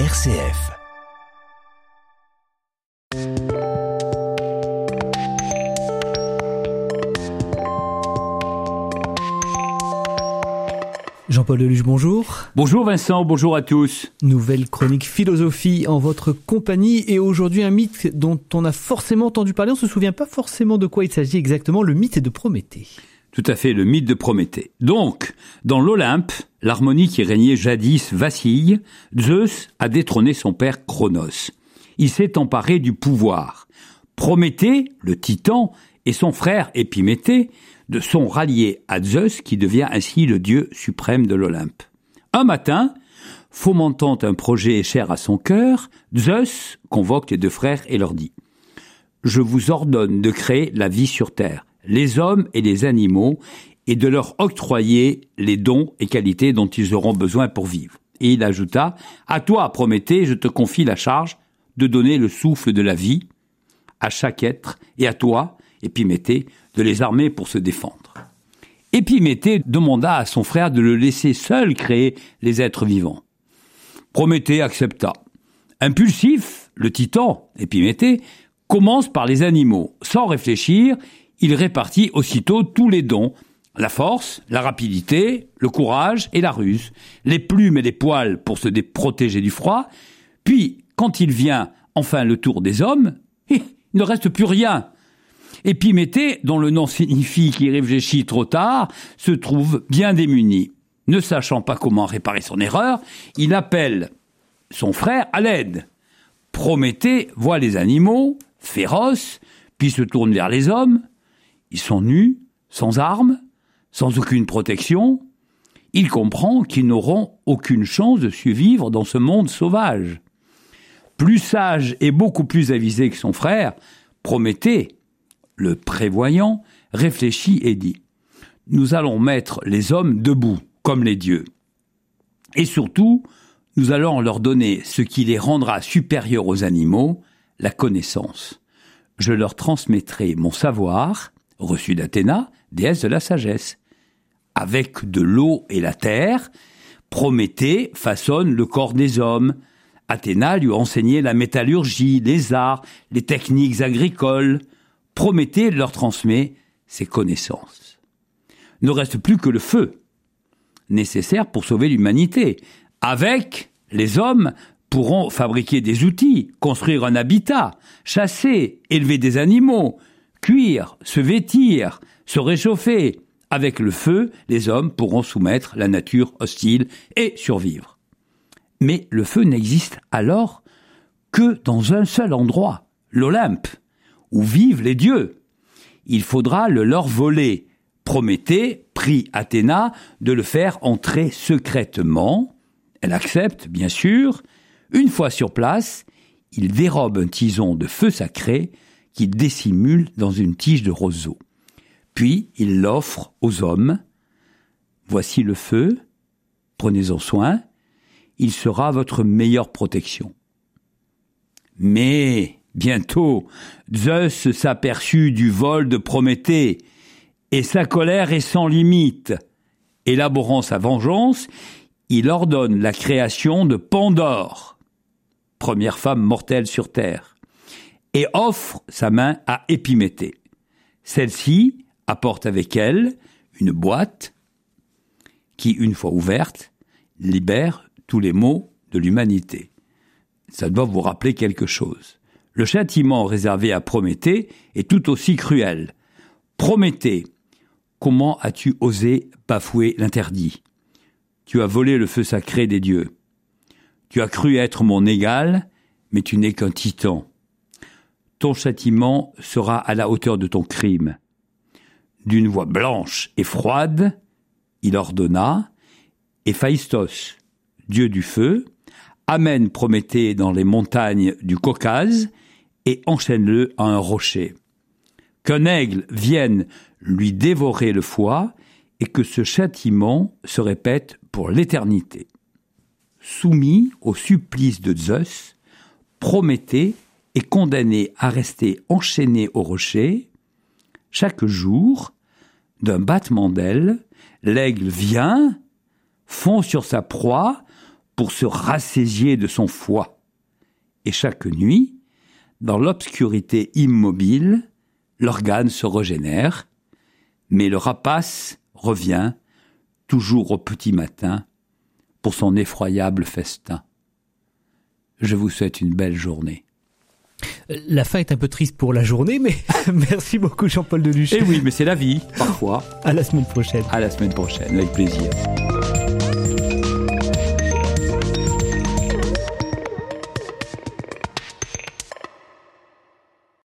RCF. Jean-Paul Deluge, bonjour. Bonjour Vincent, bonjour à tous. Nouvelle chronique philosophie en votre compagnie et aujourd'hui un mythe dont on a forcément entendu parler, on se souvient pas forcément de quoi il s'agit exactement, le mythe de Prométhée. Tout à fait, le mythe de Prométhée. Donc, dans l'Olympe, l'harmonie qui régnait jadis vacille, Zeus a détrôné son père Cronos. Il s'est emparé du pouvoir. Prométhée, le titan, et son frère Épiméthée de sont ralliés à Zeus qui devient ainsi le dieu suprême de l'Olympe. Un matin, fomentant un projet cher à son cœur, Zeus convoque les deux frères et leur dit Je vous ordonne de créer la vie sur terre, les hommes et les animaux, et de leur octroyer les dons et qualités dont ils auront besoin pour vivre. Et il ajouta À toi, Prométhée, je te confie la charge de donner le souffle de la vie à chaque être, et à toi, Épiméthée, de les armer pour se défendre. Épiméthée demanda à son frère de le laisser seul créer les êtres vivants. Prométhée accepta. Impulsif, le titan, Épiméthée, commence par les animaux. Sans réfléchir, il répartit aussitôt tous les dons, la force, la rapidité, le courage et la ruse, les plumes et les poils pour se protéger du froid, puis, quand il vient enfin le tour des hommes, il ne reste plus rien. Épiméthée, dont le nom signifie qu'il réfléchit trop tard, se trouve bien démuni. Ne sachant pas comment réparer son erreur, il appelle son frère à l'aide. Prométhée voit les animaux, féroces, puis se tourne vers les hommes. Ils sont nus, sans armes, sans aucune protection. Il comprend qu'ils n'auront aucune chance de survivre dans ce monde sauvage. Plus sage et beaucoup plus avisé que son frère, Prométhée le prévoyant, réfléchit et dit Nous allons mettre les hommes debout, comme les dieux. Et surtout, nous allons leur donner ce qui les rendra supérieurs aux animaux, la connaissance. Je leur transmettrai mon savoir, reçu d'Athéna, déesse de la sagesse. Avec de l'eau et la terre, Prométhée façonne le corps des hommes. Athéna lui enseignait la métallurgie, les arts, les techniques agricoles. Prométhée leur transmet ses connaissances. Ne reste plus que le feu, nécessaire pour sauver l'humanité. Avec, les hommes pourront fabriquer des outils, construire un habitat, chasser, élever des animaux, cuire, se vêtir, se réchauffer. Avec le feu, les hommes pourront soumettre la nature hostile et survivre. Mais le feu n'existe alors que dans un seul endroit, l'Olympe où vivent les dieux. Il faudra le leur voler. Prométhée prie Athéna de le faire entrer secrètement. Elle accepte, bien sûr. Une fois sur place, il dérobe un tison de feu sacré qu'il dissimule dans une tige de roseau. Puis il l'offre aux hommes. Voici le feu, prenez-en soin, il sera votre meilleure protection. Mais Bientôt, Zeus s'aperçut du vol de Prométhée, et sa colère est sans limite. Élaborant sa vengeance, il ordonne la création de Pandore, première femme mortelle sur Terre, et offre sa main à Épiméthée. Celle-ci apporte avec elle une boîte qui, une fois ouverte, libère tous les maux de l'humanité. Ça doit vous rappeler quelque chose le châtiment réservé à Prométhée est tout aussi cruel. Prométhée, comment as-tu osé bafouer l'interdit? Tu as volé le feu sacré des dieux. Tu as cru être mon égal, mais tu n'es qu'un titan. Châtiment sera à la hauteur de ton crime. D'une voix blanche et froide, il ordonna, Héphaïstos, dieu du feu, amène Prométhée dans les montagnes du Caucase et enchaîne-le à un rocher. Qu'un aigle vienne lui dévorer le foie et que ce châtiment se répète pour l'éternité. Soumis au supplice de Zeus, Prométhée est condamné à rester enchaîné au rocher. Chaque jour, d'un battement d'ailes, l'aigle vient, fond sur sa proie, pour se rassasier de son foie. Et chaque nuit, dans l'obscurité immobile, l'organe se régénère, mais le rapace revient, toujours au petit matin, pour son effroyable festin. Je vous souhaite une belle journée. La fin est un peu triste pour la journée, mais merci beaucoup Jean-Paul Deluche. Eh oui, mais c'est la vie, parfois. À la semaine prochaine. À la semaine prochaine, avec plaisir.